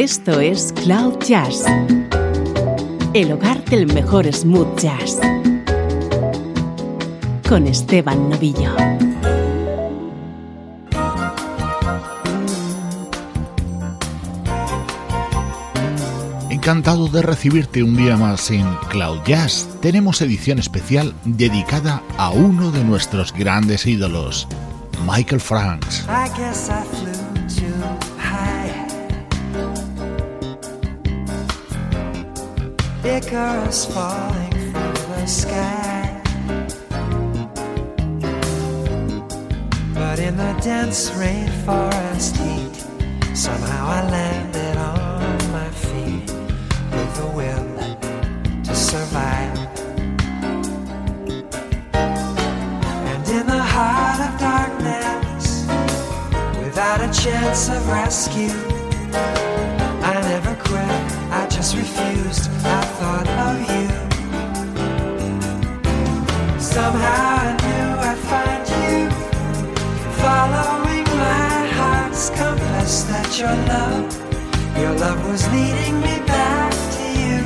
Esto es Cloud Jazz, el hogar del mejor smooth jazz, con Esteban Novillo. Encantado de recibirte un día más en Cloud Jazz. Tenemos edición especial dedicada a uno de nuestros grandes ídolos, Michael Franks. Icarus falling from the sky. But in the dense rainforest heat, somehow I landed on my feet with the will to survive. And in the heart of darkness, without a chance of rescue, I never quit, I just refused. I Your love, your love was leading me back to you.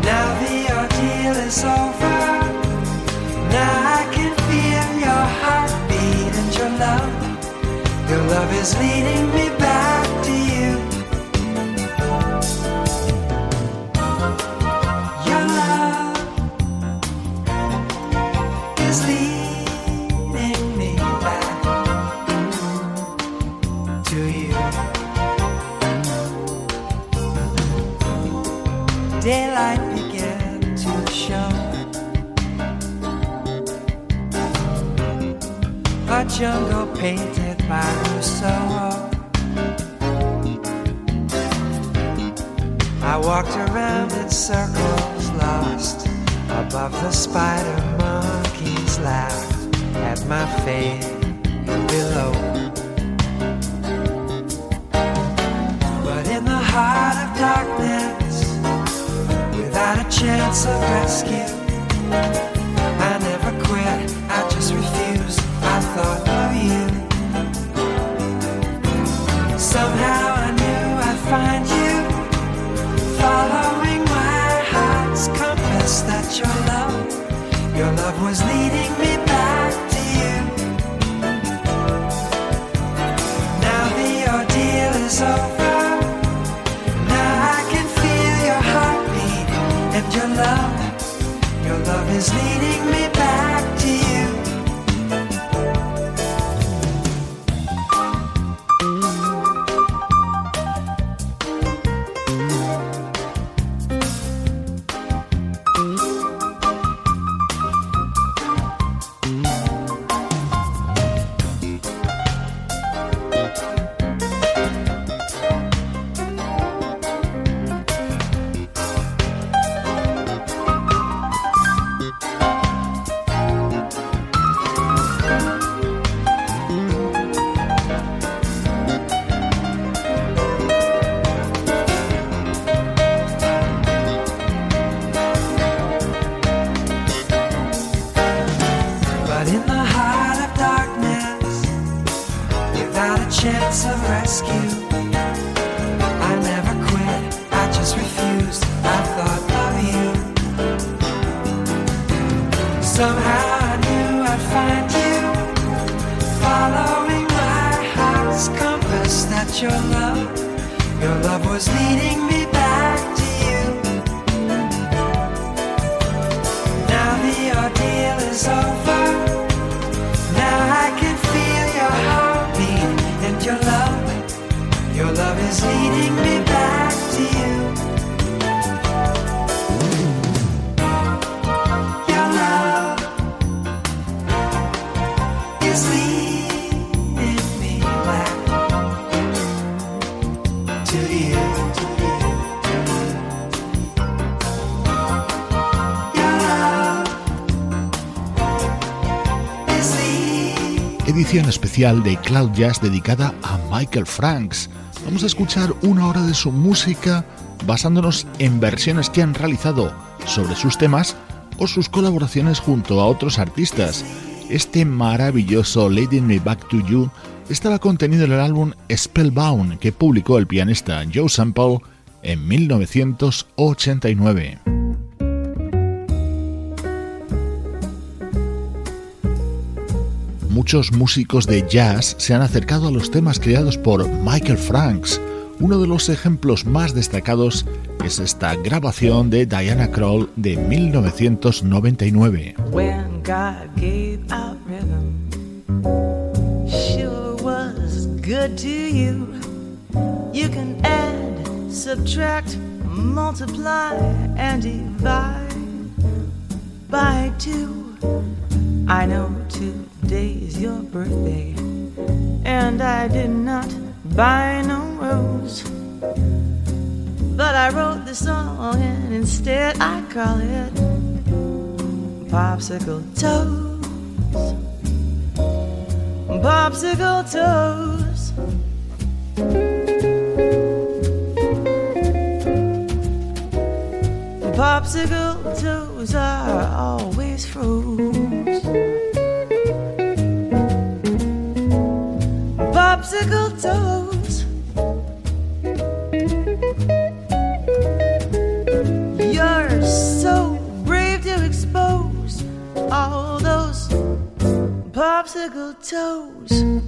Now the ordeal is over. Now I can feel your heartbeat and your love. Your love is leading me back Daylight began to show. A jungle painted by Rousseau. I walked around in circles, lost above the spider monkeys, laughed at my fate below. But in the heart of darkness, chance of rescue, I never quit, I just refused. I thought of you. Somehow I knew I'd find you, following my heart's compass. That your love, your love was leading me is leading me de Cloud Jazz dedicada a Michael Franks. Vamos a escuchar una hora de su música basándonos en versiones que han realizado sobre sus temas o sus colaboraciones junto a otros artistas. Este maravilloso Leading Me Back to You estaba contenido en el álbum Spellbound que publicó el pianista Joe Sample en 1989. Muchos músicos de jazz se han acercado a los temas creados por Michael Franks. Uno de los ejemplos más destacados es esta grabación de Diana Kroll de 1999. When God gave out rhythm, sure was good to you. You can add, subtract, multiply, and divide by two. I know today's your birthday, and I did not buy no rose. But I wrote this song, and instead I call it Popsicle Toes. Popsicle Toes. Popsicle toes are always froze. Popsicle toes. You're so brave to expose all those popsicle toes.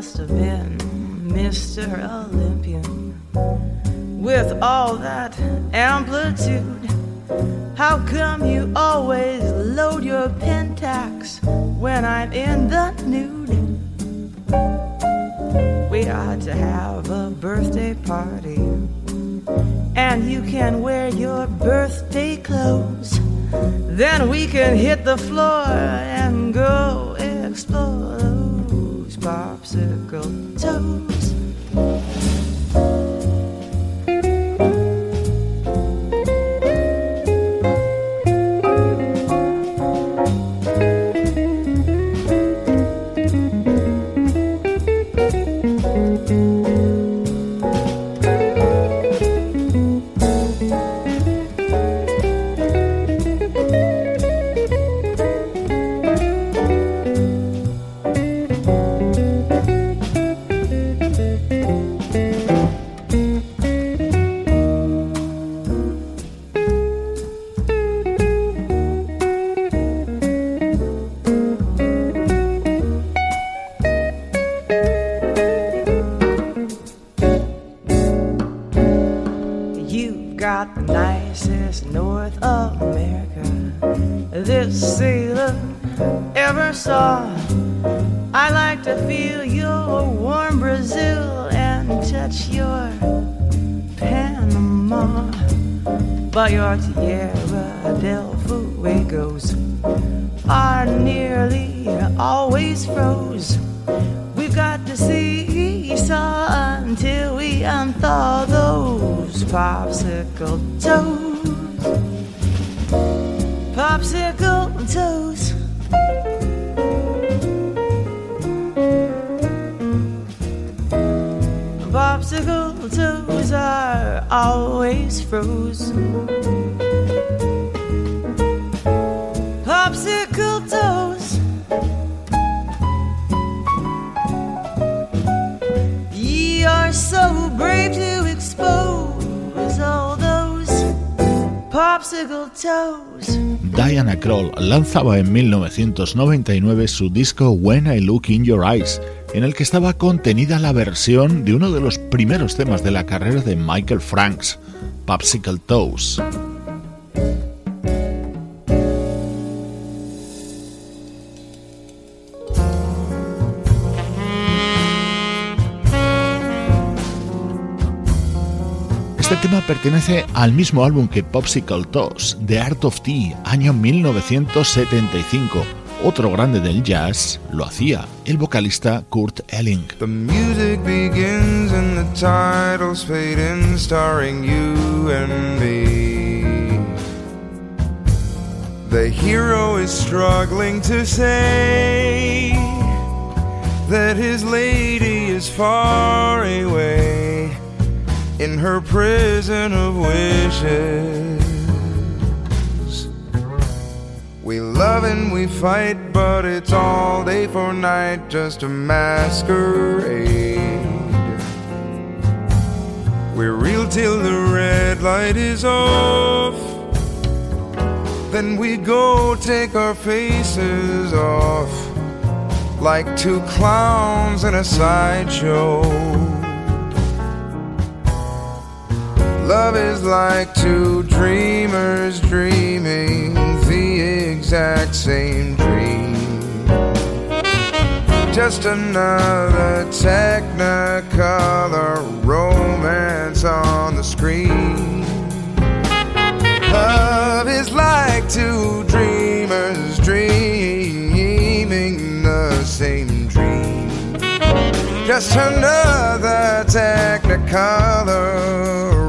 Must have been Mr. Olympian with all that amplitude. How come you always load your pentax when I'm in the nude? We ought to have a birthday party, and you can wear your birthday clothes. Then we can hit the floor and go explore popsicle toes. Diana Kroll lanzaba en 1999 su disco When I Look in Your Eyes, en el que estaba contenida la versión de uno de los primeros temas de la carrera de Michael Franks, Popsicle Toes. Este tema pertenece al mismo álbum que Popsicle Toss, The Art of Tea, año 1975. Otro grande del jazz lo hacía el vocalista Kurt Elling. The music begins and the titles fade in, starring you and me. The hero is struggling to say that his lady is far away in her prison of wishes. We love and we fight, but it's all day for night, just a masquerade. We're real till the red light is off. Then we go take our faces off like two clowns in a sideshow. Love is like two dreamers dreaming the exact same dream. Just another technicolor romance on the screen. Love is like two dreamers dreaming the same dream. Just another technicolor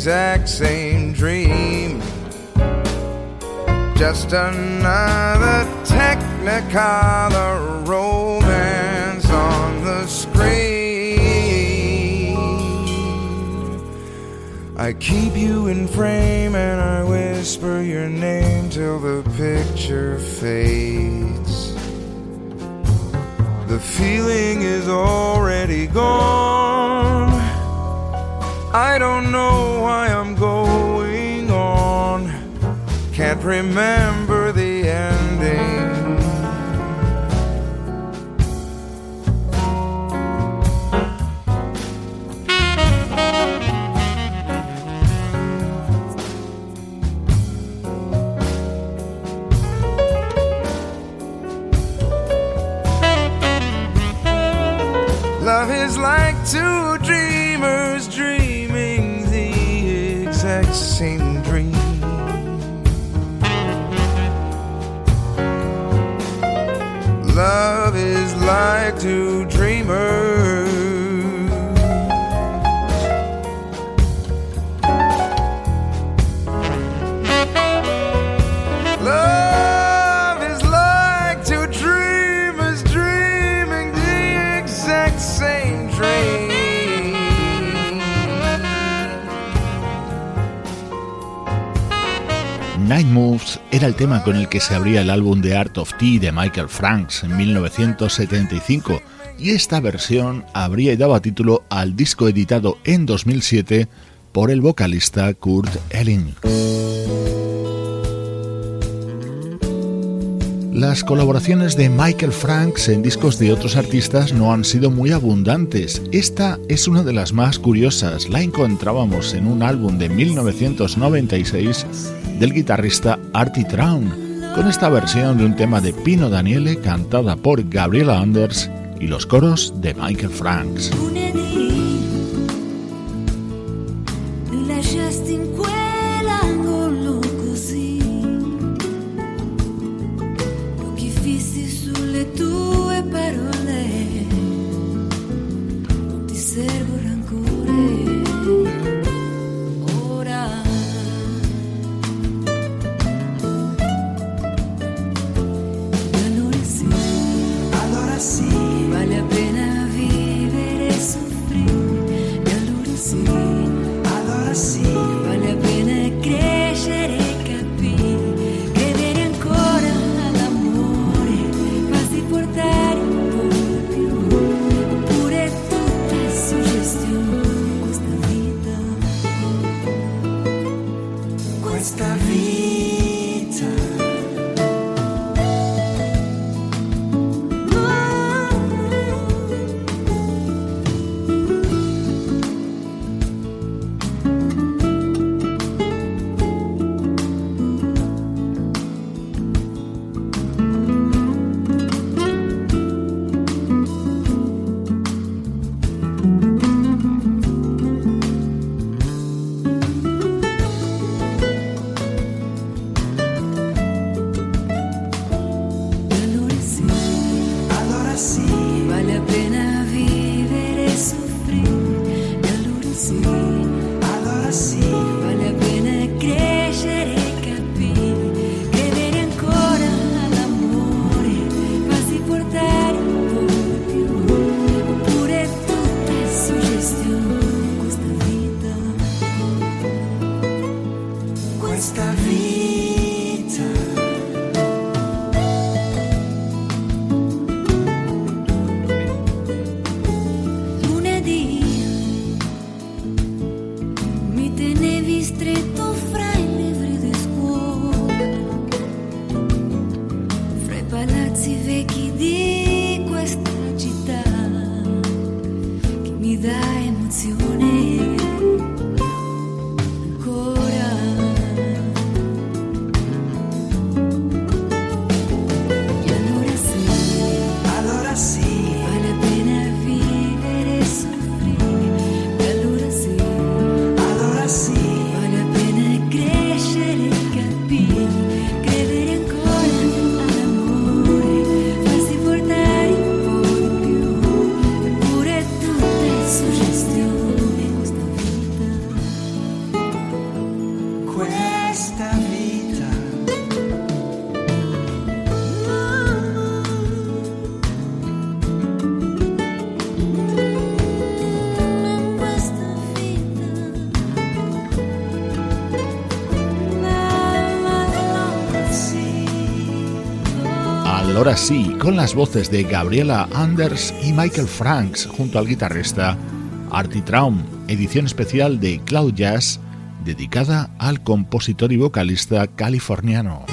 exact same dream. Just another technicolor romance on the screen. I keep you in frame and I whisper your name till the picture fades. The feeling is already gone. I don't know why I'm going on. Can't remember the tema con el que se abría el álbum The Art of Tea de Michael Franks en 1975 y esta versión habría dado título al disco editado en 2007 por el vocalista Kurt Elling. Las colaboraciones de Michael Franks en discos de otros artistas no han sido muy abundantes. Esta es una de las más curiosas. La encontrábamos en un álbum de 1996 del guitarrista Artie Traun, con esta versión de un tema de Pino Daniele cantada por Gabriela Anders y los coros de Michael Franks. Allora sí, con las voces de Gabriela Anders y Michael Franks junto al guitarrista Artie Traum, edición especial de Cloud Jazz dedicada al compositor y vocalista californiano.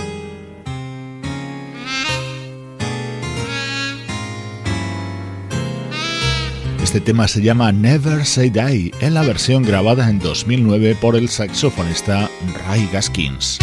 Este tema se llama Never Say Die en la versión grabada en 2009 por el saxofonista Ray Gaskins.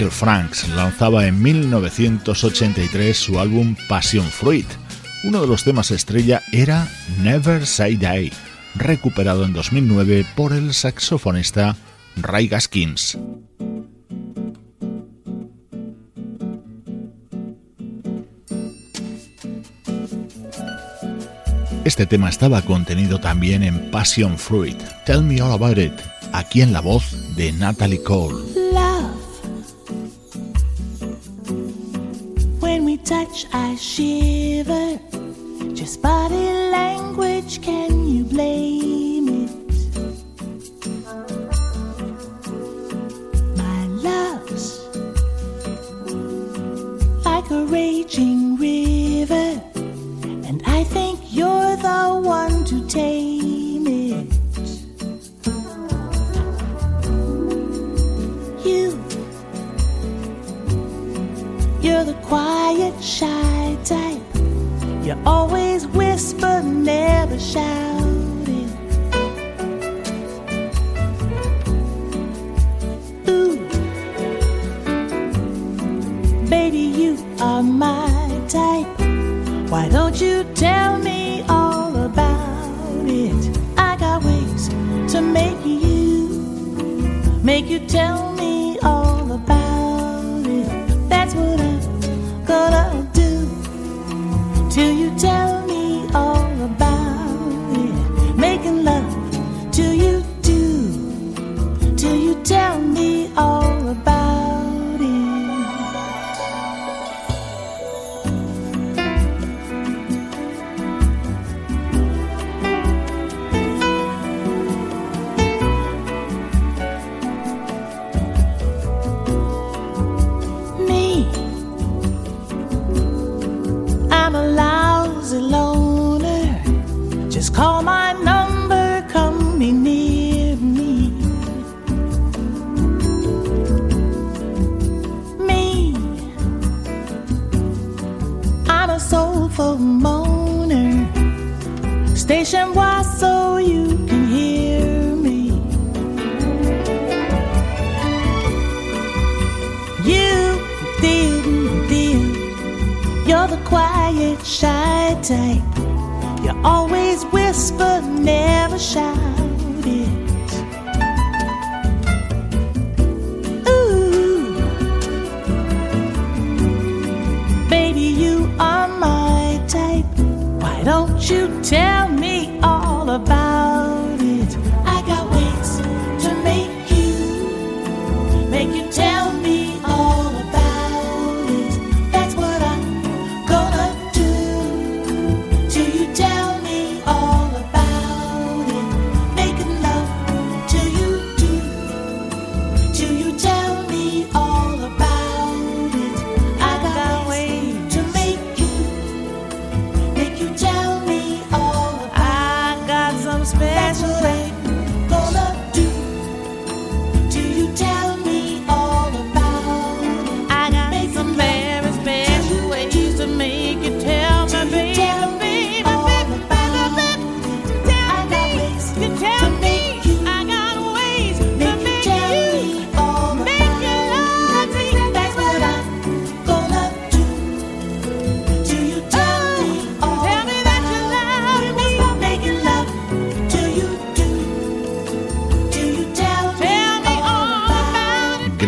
Michael Franks lanzaba en 1983 su álbum Passion Fruit. Uno de los temas estrella era Never Say Die, recuperado en 2009 por el saxofonista Ray Gaskins. Este tema estaba contenido también en Passion Fruit, Tell Me All About It, aquí en la voz de Natalie Cole. touch, I shiver. Just body language.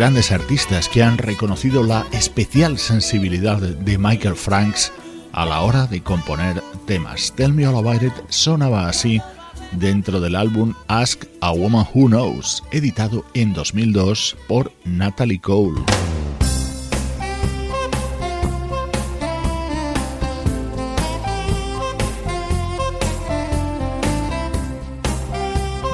grandes artistas que han reconocido la especial sensibilidad de Michael Franks a la hora de componer temas. Tell Me All About It sonaba así dentro del álbum Ask a Woman Who Knows, editado en 2002 por Natalie Cole.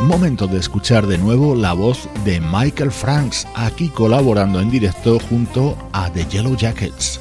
momento de escuchar de nuevo la voz de Michael Franks, aquí colaborando en directo junto a The Yellow Jackets.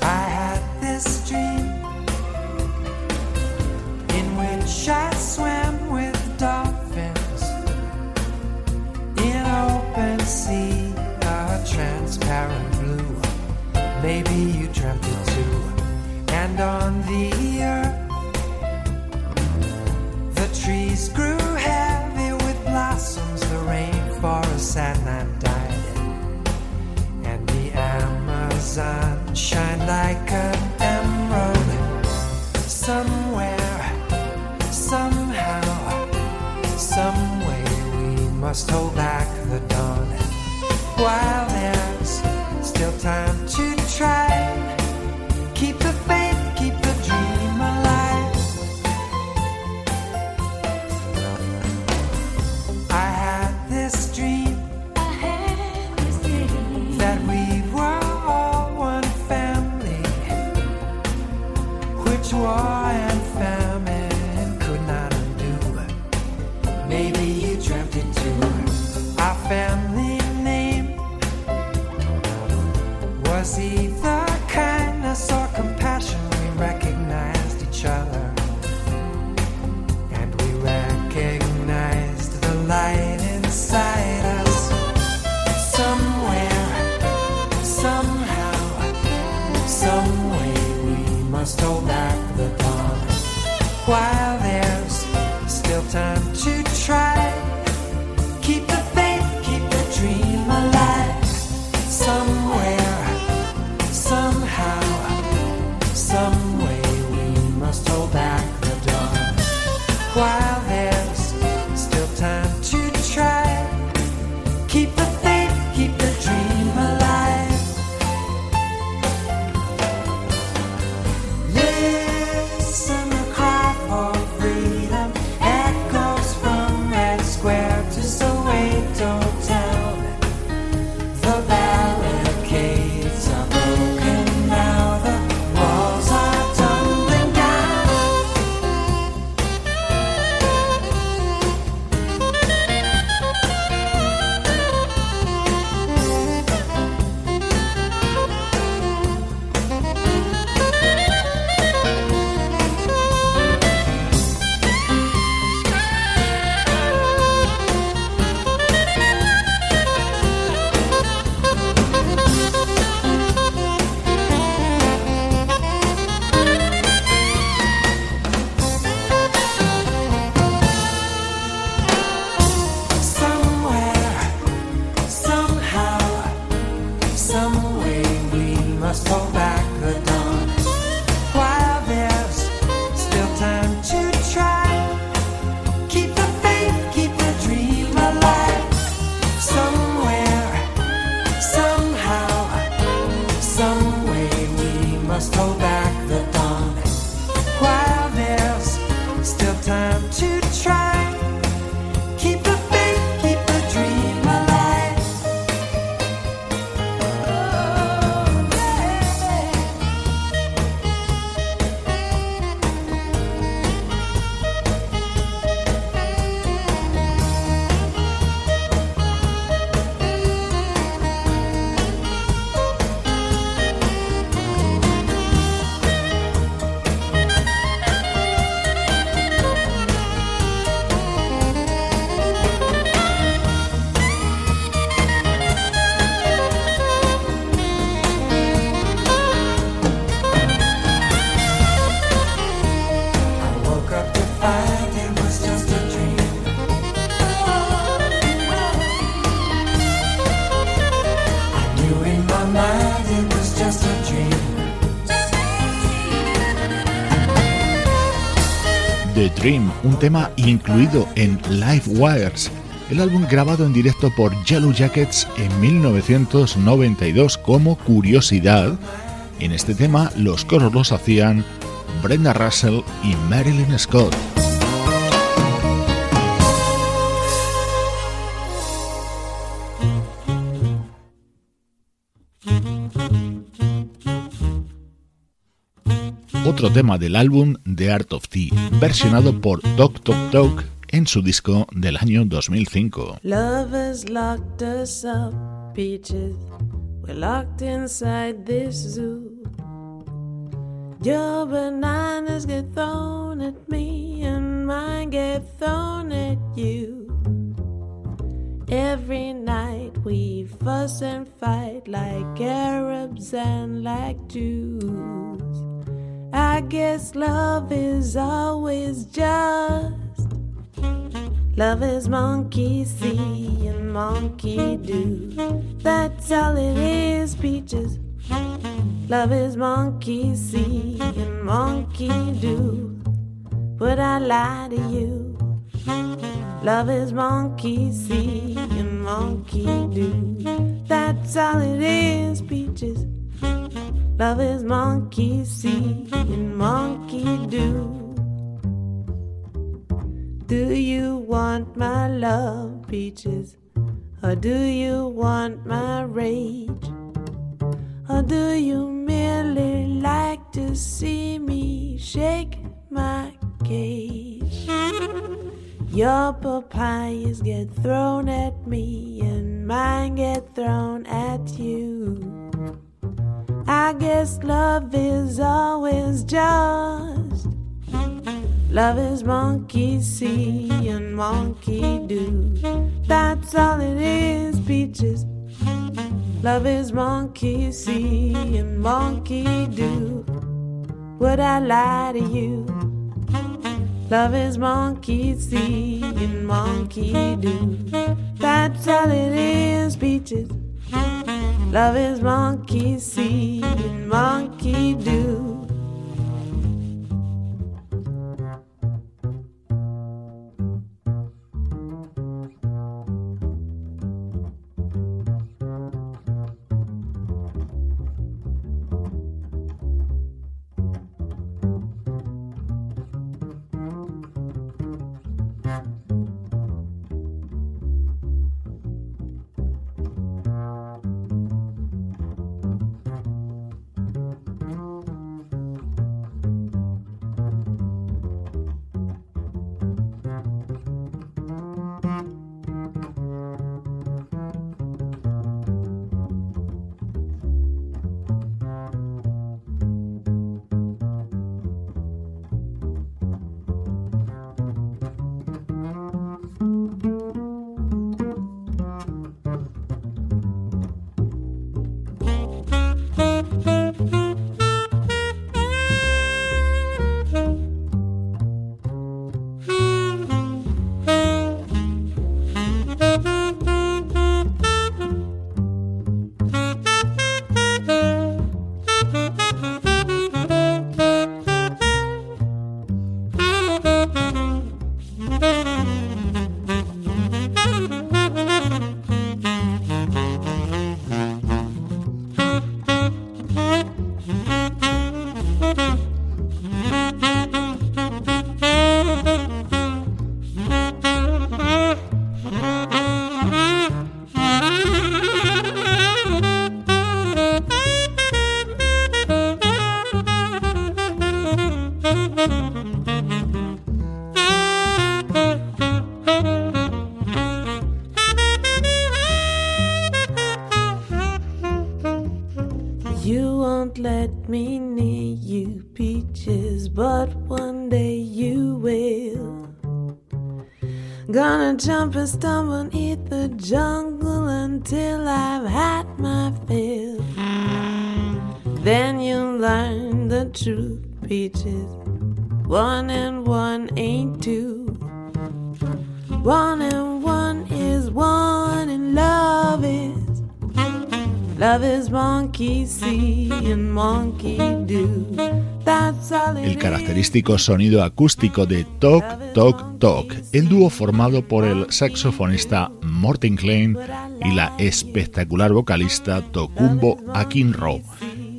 un tema incluido en Live Wires, el álbum grabado en directo por Yellow Jackets en 1992 como curiosidad. En este tema los coros los hacían Brenda Russell y Marilyn Scott. otro tema del álbum The Art of Tea, versionado por Doc Tok Tok en su disco del año 2005. Love has locked us up, peaches. We're locked inside this zoo. Your bananas get thrown at me, and mine get thrown at you. Every night we fuss and fight like Arabs and like Jews. I guess love is always just. Love is monkey see and monkey do. That's all it is, peaches. Love is monkey see and monkey do. Would I lie to you? Love is monkey see and monkey do. That's all it is, peaches. Love is monkey see and monkey do. Do you want my love, peaches? Or do you want my rage? Or do you merely like to see me shake my cage? Your papayas get thrown at me and mine get thrown at you. I guess love is always just. Love is monkey see and monkey do. That's all it is, peaches. Love is monkey see and monkey do. Would I lie to you? Love is monkey see and monkey do. That's all it is, peaches. Love is monkey see and monkey do. Stumble, eat the jungle until I've had my fill. Then you'll learn the truth, peaches. One and one ain't two. One and one is one, and love is. Love is monkey see and monkey do. el característico sonido acústico de Talk, Talk, Talk, el dúo formado por el saxofonista Morten Klein y la espectacular vocalista Tokumbo Akinro.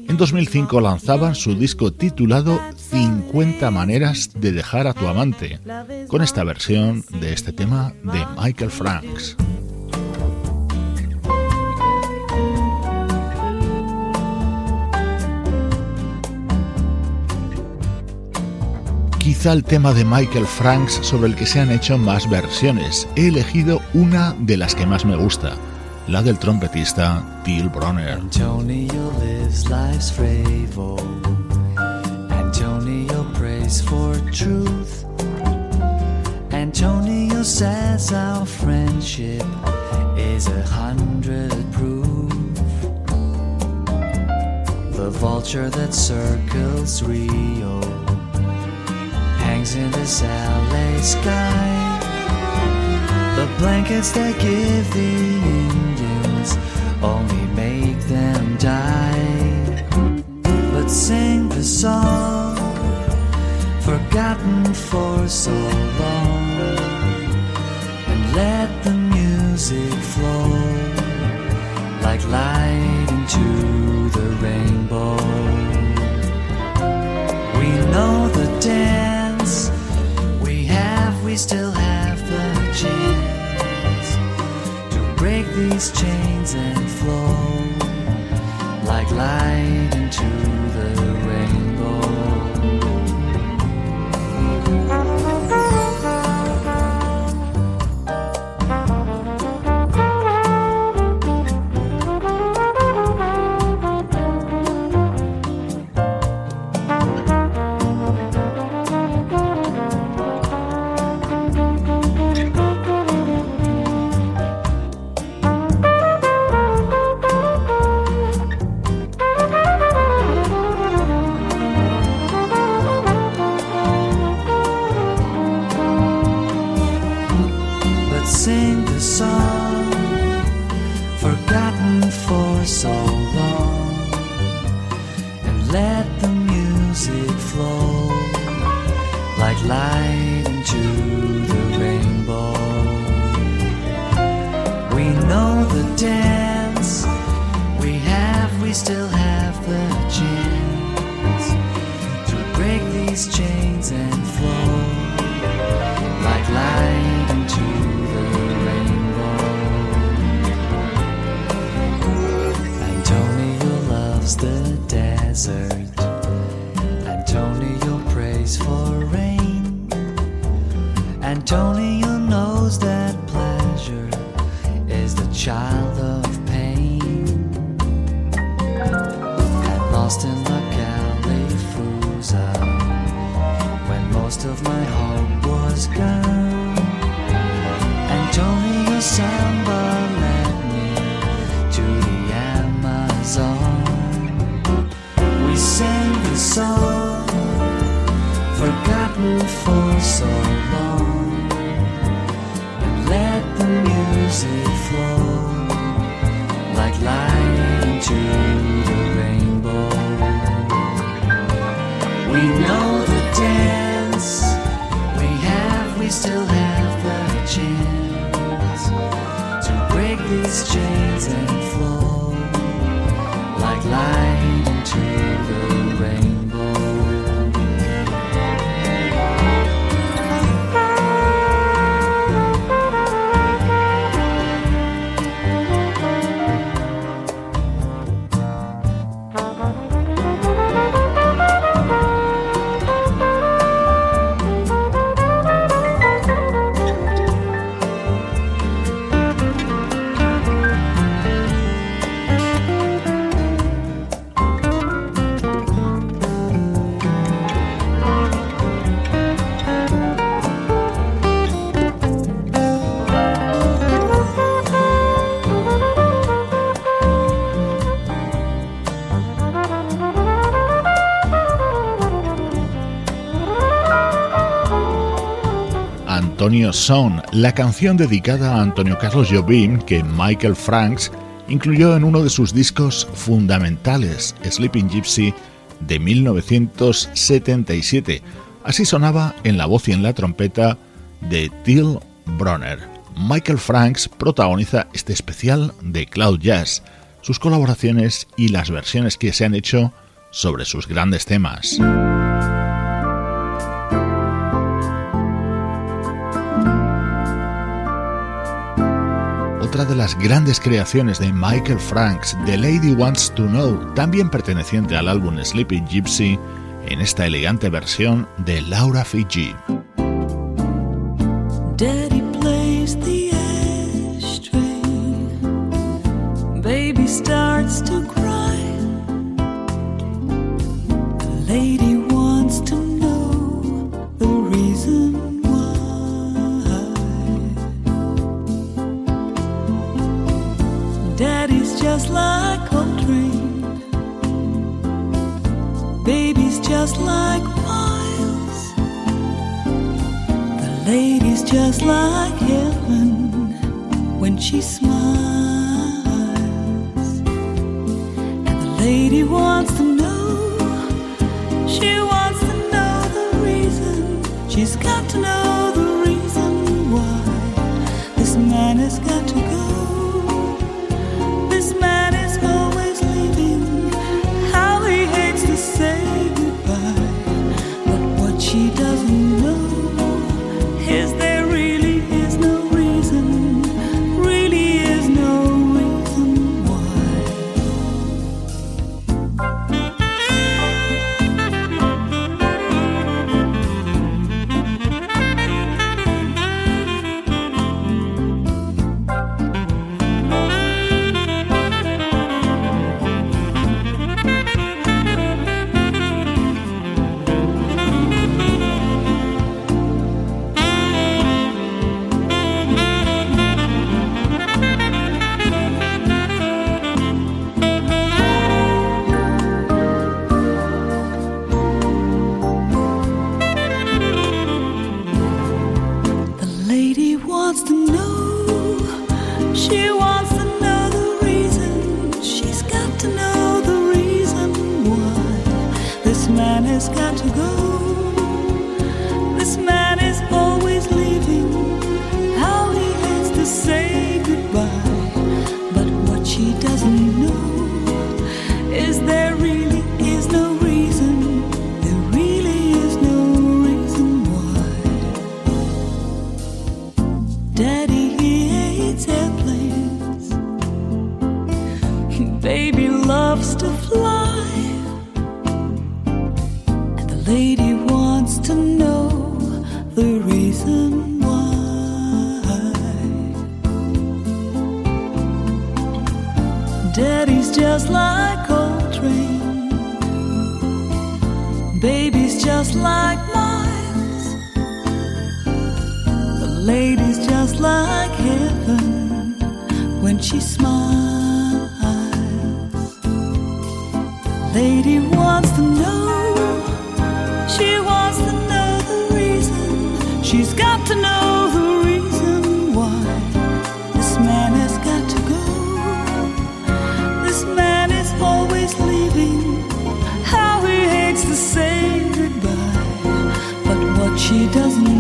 En 2005 lanzaban su disco titulado 50 maneras de dejar a tu amante, con esta versión de este tema de Michael Franks. Quizá el tema de Michael Franks sobre el que se han hecho más versiones. He elegido una de las que más me gusta, la del trompetista Till Bronner. Antonio lives life's favo. Antonio prays for truth. Antonio says our friendship is a hundred proof. The vulture that circles Rio hangs in this LA sky. The blankets that give the Indians only make them die. Let's sing the song forgotten for so long and let the music flow like light into the rainbow. These chains and flow like light into light into the Antonio knows that pleasure is the child Antonio Son, la canción dedicada a Antonio Carlos Jobim que Michael Franks incluyó en uno de sus discos fundamentales, Sleeping Gypsy, de 1977. Así sonaba en la voz y en la trompeta de Till Bronner. Michael Franks protagoniza este especial de Cloud Jazz, sus colaboraciones y las versiones que se han hecho sobre sus grandes temas. Otra de las grandes creaciones de Michael Franks, The Lady Wants to Know, también perteneciente al álbum Sleepy Gypsy, en esta elegante versión de Laura Fiji. Daddy plays the. Baby starts to cry. Just like Coltrane. Baby's just like Miles. The lady's just like heaven when she smiles. And the lady wants to to fly. And the lady wants to know the reason why. Daddy's just like Coltrane. Baby's just like Miles. The lady's just like heaven when she smiles. Lady wants to know. She wants to know the reason. She's got to know the reason why this man has got to go. This man is always leaving. How he hates to say goodbye. But what she doesn't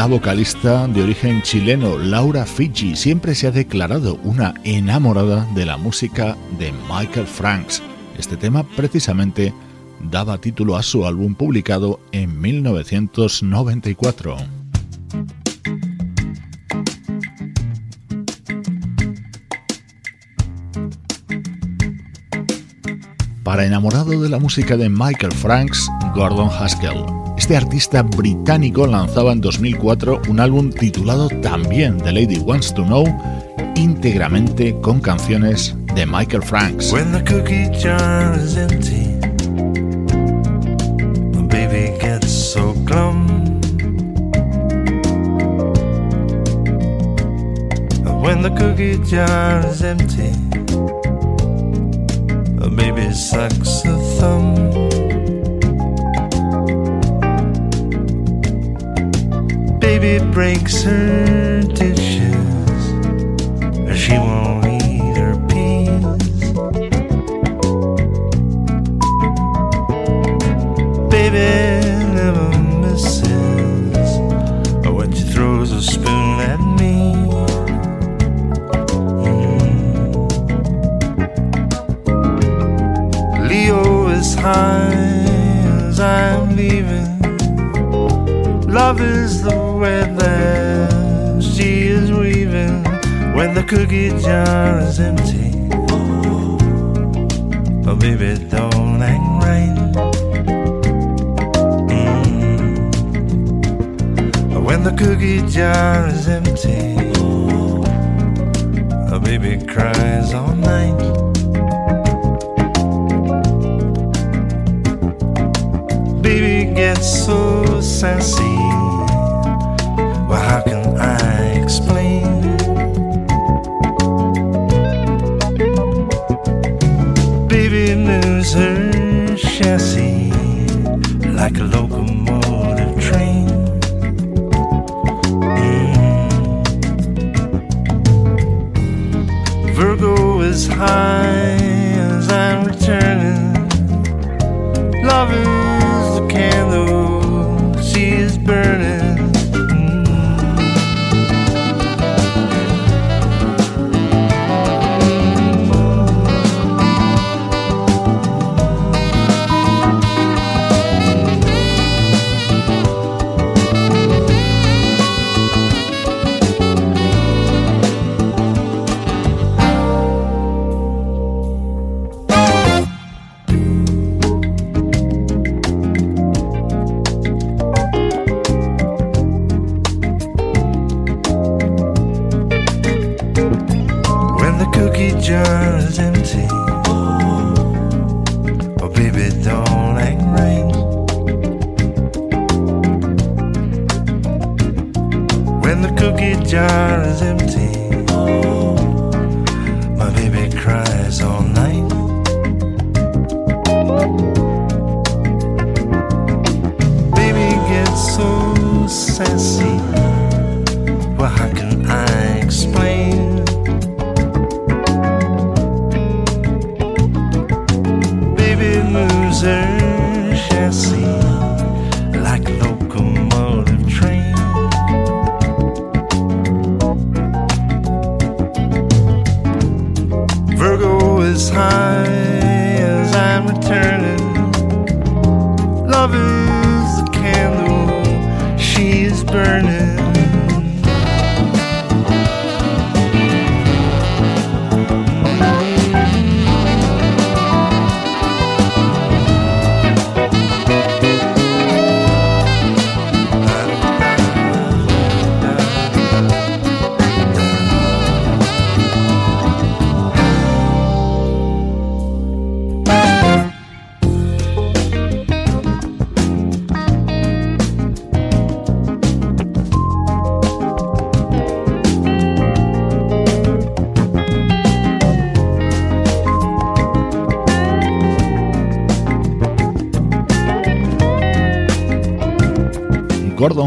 La vocalista de origen chileno Laura Fiji siempre se ha declarado una enamorada de la música de Michael Franks. Este tema precisamente daba título a su álbum publicado en 1994. Para enamorado de la música de Michael Franks, Gordon Haskell. Este artista británico lanzaba en 2004 un álbum titulado también The Lady Wants to Know, íntegramente con canciones de Michael Franks. When the cookie jar is empty, the baby gets so. When the cookie jar is empty, baby sucks a thumb. Baby breaks her dishes, she won't eat her peas. Baby Love is the web that she is weaving when the cookie jar is empty. Oh, baby, don't act right. Mm. When the cookie jar is empty, a baby cries all night. So sassy. Sassy.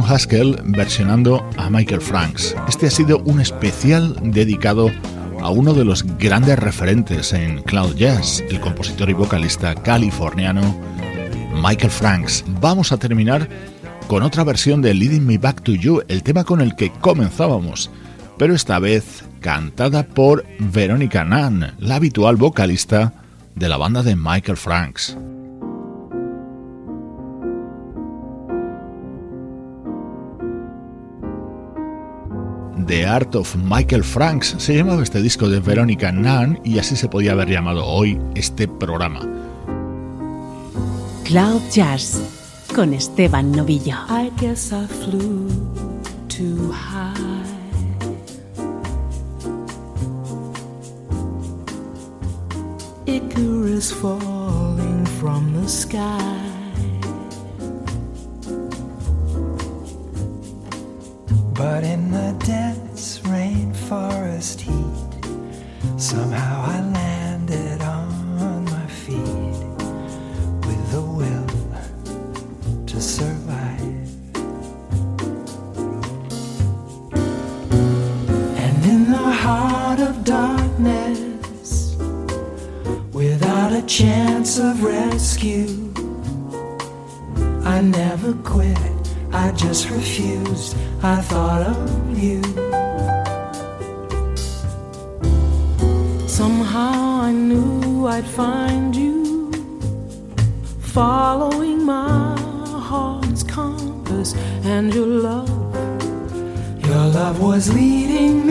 Haskell versionando a Michael Franks. Este ha sido un especial dedicado a uno de los grandes referentes en cloud jazz, el compositor y vocalista californiano Michael Franks. Vamos a terminar con otra versión de Leading Me Back to You, el tema con el que comenzábamos, pero esta vez cantada por Veronica Nunn, la habitual vocalista de la banda de Michael Franks. The Art of Michael Franks se llamaba este disco de Veronica Nunn y así se podía haber llamado hoy este programa. Cloud Jazz con Esteban Novillo. I guess I flew too high. Icarus falling from the sky. But in the dense rainforest heat, somehow I landed on my feet with the will to survive. And in the heart of darkness, without a chance of rescue, I just refused. I thought of you. Somehow I knew I'd find you, following my heart's compass and your love. Your love was leading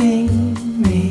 me